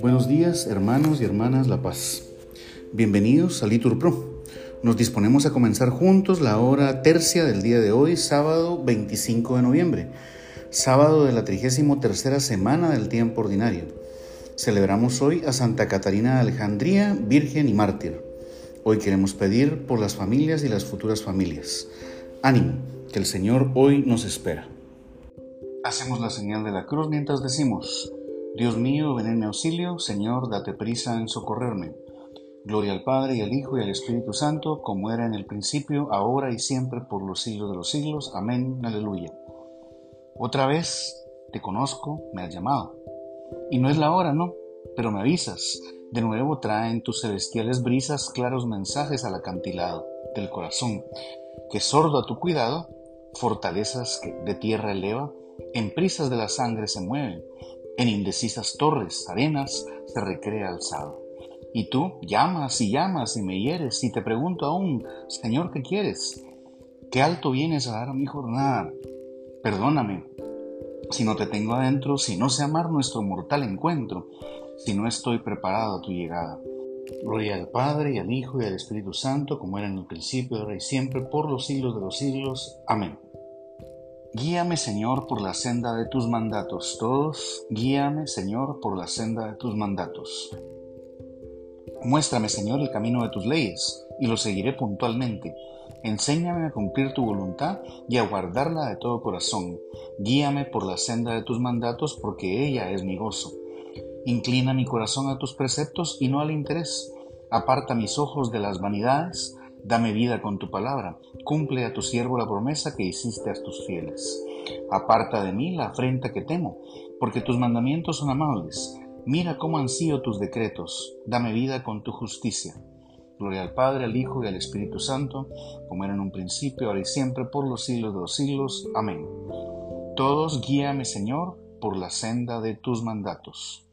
Buenos días, hermanos y hermanas La Paz. Bienvenidos a Litur Pro. Nos disponemos a comenzar juntos la hora tercia del día de hoy, sábado 25 de noviembre, sábado de la 33 semana del tiempo ordinario. Celebramos hoy a Santa Catarina de Alejandría, Virgen y Mártir. Hoy queremos pedir por las familias y las futuras familias. Ánimo, que el Señor hoy nos espera. Hacemos la señal de la cruz mientras decimos, Dios mío, ven en mi auxilio, Señor, date prisa en socorrerme. Gloria al Padre y al Hijo y al Espíritu Santo, como era en el principio, ahora y siempre, por los siglos de los siglos. Amén, aleluya. Otra vez te conozco, me has llamado. Y no es la hora, ¿no? Pero me avisas. De nuevo traen tus celestiales brisas claros mensajes al acantilado del corazón, que sordo a tu cuidado, fortalezas que de tierra eleva, en prisas de la sangre se mueven, en indecisas torres, arenas, se recrea alzado. Y tú llamas y llamas y me hieres y te pregunto aún, Señor, ¿qué quieres? ¿Qué alto vienes a dar a mi jornada? Perdóname si no te tengo adentro, si no sé amar nuestro mortal encuentro, si no estoy preparado a tu llegada. Gloria al Padre y al Hijo y al Espíritu Santo, como era en el principio, ahora y siempre, por los siglos de los siglos. Amén. Guíame, Señor, por la senda de tus mandatos. Todos, guíame, Señor, por la senda de tus mandatos. Muéstrame, Señor, el camino de tus leyes, y lo seguiré puntualmente. Enséñame a cumplir tu voluntad y a guardarla de todo corazón. Guíame por la senda de tus mandatos, porque ella es mi gozo. Inclina mi corazón a tus preceptos y no al interés. Aparta mis ojos de las vanidades Dame vida con tu palabra, cumple a tu siervo la promesa que hiciste a tus fieles. Aparta de mí la afrenta que temo, porque tus mandamientos son amables. Mira cómo han sido tus decretos, dame vida con tu justicia. Gloria al Padre, al Hijo y al Espíritu Santo, como era en un principio, ahora y siempre, por los siglos de los siglos. Amén. Todos guíame, Señor, por la senda de tus mandatos.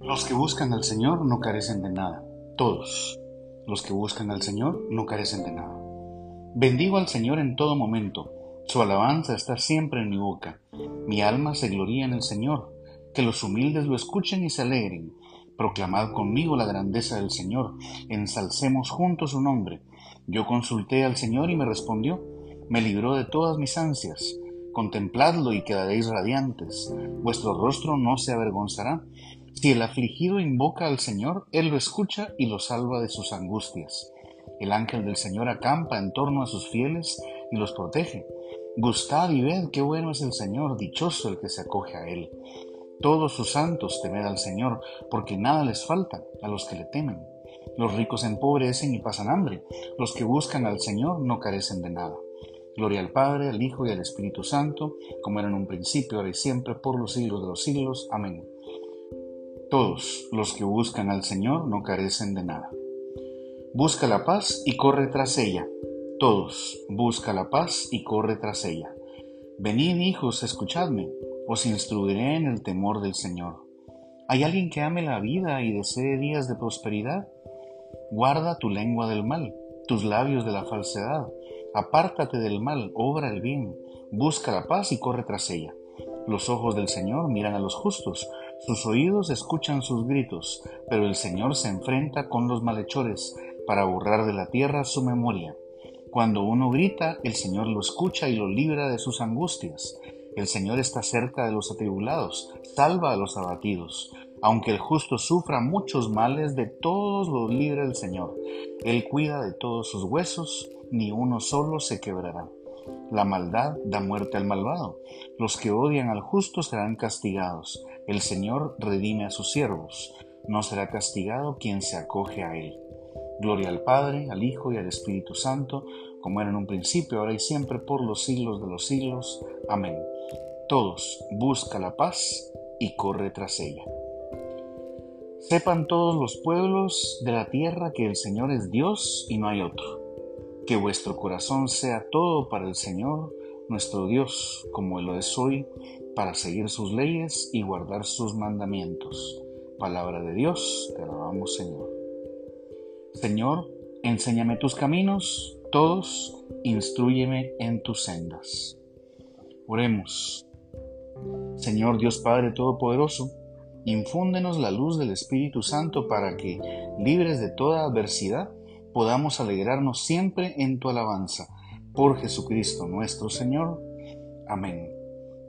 Los que buscan al Señor no carecen de nada, todos. Los que buscan al Señor no carecen de nada. Bendigo al Señor en todo momento. Su alabanza está siempre en mi boca. Mi alma se gloría en el Señor. Que los humildes lo escuchen y se alegren. Proclamad conmigo la grandeza del Señor. Ensalcemos juntos su nombre. Yo consulté al Señor y me respondió. Me libró de todas mis ansias. Contempladlo y quedaréis radiantes. Vuestro rostro no se avergonzará si el afligido invoca al Señor, Él lo escucha y lo salva de sus angustias. El ángel del Señor acampa en torno a sus fieles y los protege. Gustad y ved qué bueno es el Señor, dichoso el que se acoge a Él. Todos sus santos temed al Señor, porque nada les falta a los que le temen. Los ricos empobrecen y pasan hambre, los que buscan al Señor no carecen de nada. Gloria al Padre, al Hijo y al Espíritu Santo, como era en un principio, ahora y siempre, por los siglos de los siglos. Amén. Todos los que buscan al Señor no carecen de nada. Busca la paz y corre tras ella. Todos, busca la paz y corre tras ella. Venid, hijos, escuchadme, os instruiré en el temor del Señor. ¿Hay alguien que ame la vida y desee días de prosperidad? Guarda tu lengua del mal, tus labios de la falsedad. Apártate del mal, obra el bien, busca la paz y corre tras ella. Los ojos del Señor miran a los justos, sus oídos escuchan sus gritos, pero el Señor se enfrenta con los malhechores para borrar de la tierra su memoria. Cuando uno grita, el Señor lo escucha y lo libra de sus angustias. El Señor está cerca de los atribulados, salva a los abatidos. Aunque el justo sufra muchos males, de todos los libra el Señor. Él cuida de todos sus huesos, ni uno solo se quebrará. La maldad da muerte al malvado. Los que odian al justo serán castigados. El Señor redime a sus siervos. No será castigado quien se acoge a Él. Gloria al Padre, al Hijo y al Espíritu Santo, como era en un principio, ahora y siempre, por los siglos de los siglos. Amén. Todos, busca la paz y corre tras ella. Sepan todos los pueblos de la tierra que el Señor es Dios y no hay otro. Que vuestro corazón sea todo para el Señor, nuestro Dios, como lo es hoy, para seguir sus leyes y guardar sus mandamientos. Palabra de Dios, te alabamos Señor. Señor, enséñame tus caminos, todos, instruyeme en tus sendas. Oremos. Señor Dios Padre Todopoderoso, infúndenos la luz del Espíritu Santo para que, libres de toda adversidad, podamos alegrarnos siempre en tu alabanza. Por Jesucristo nuestro Señor. Amén.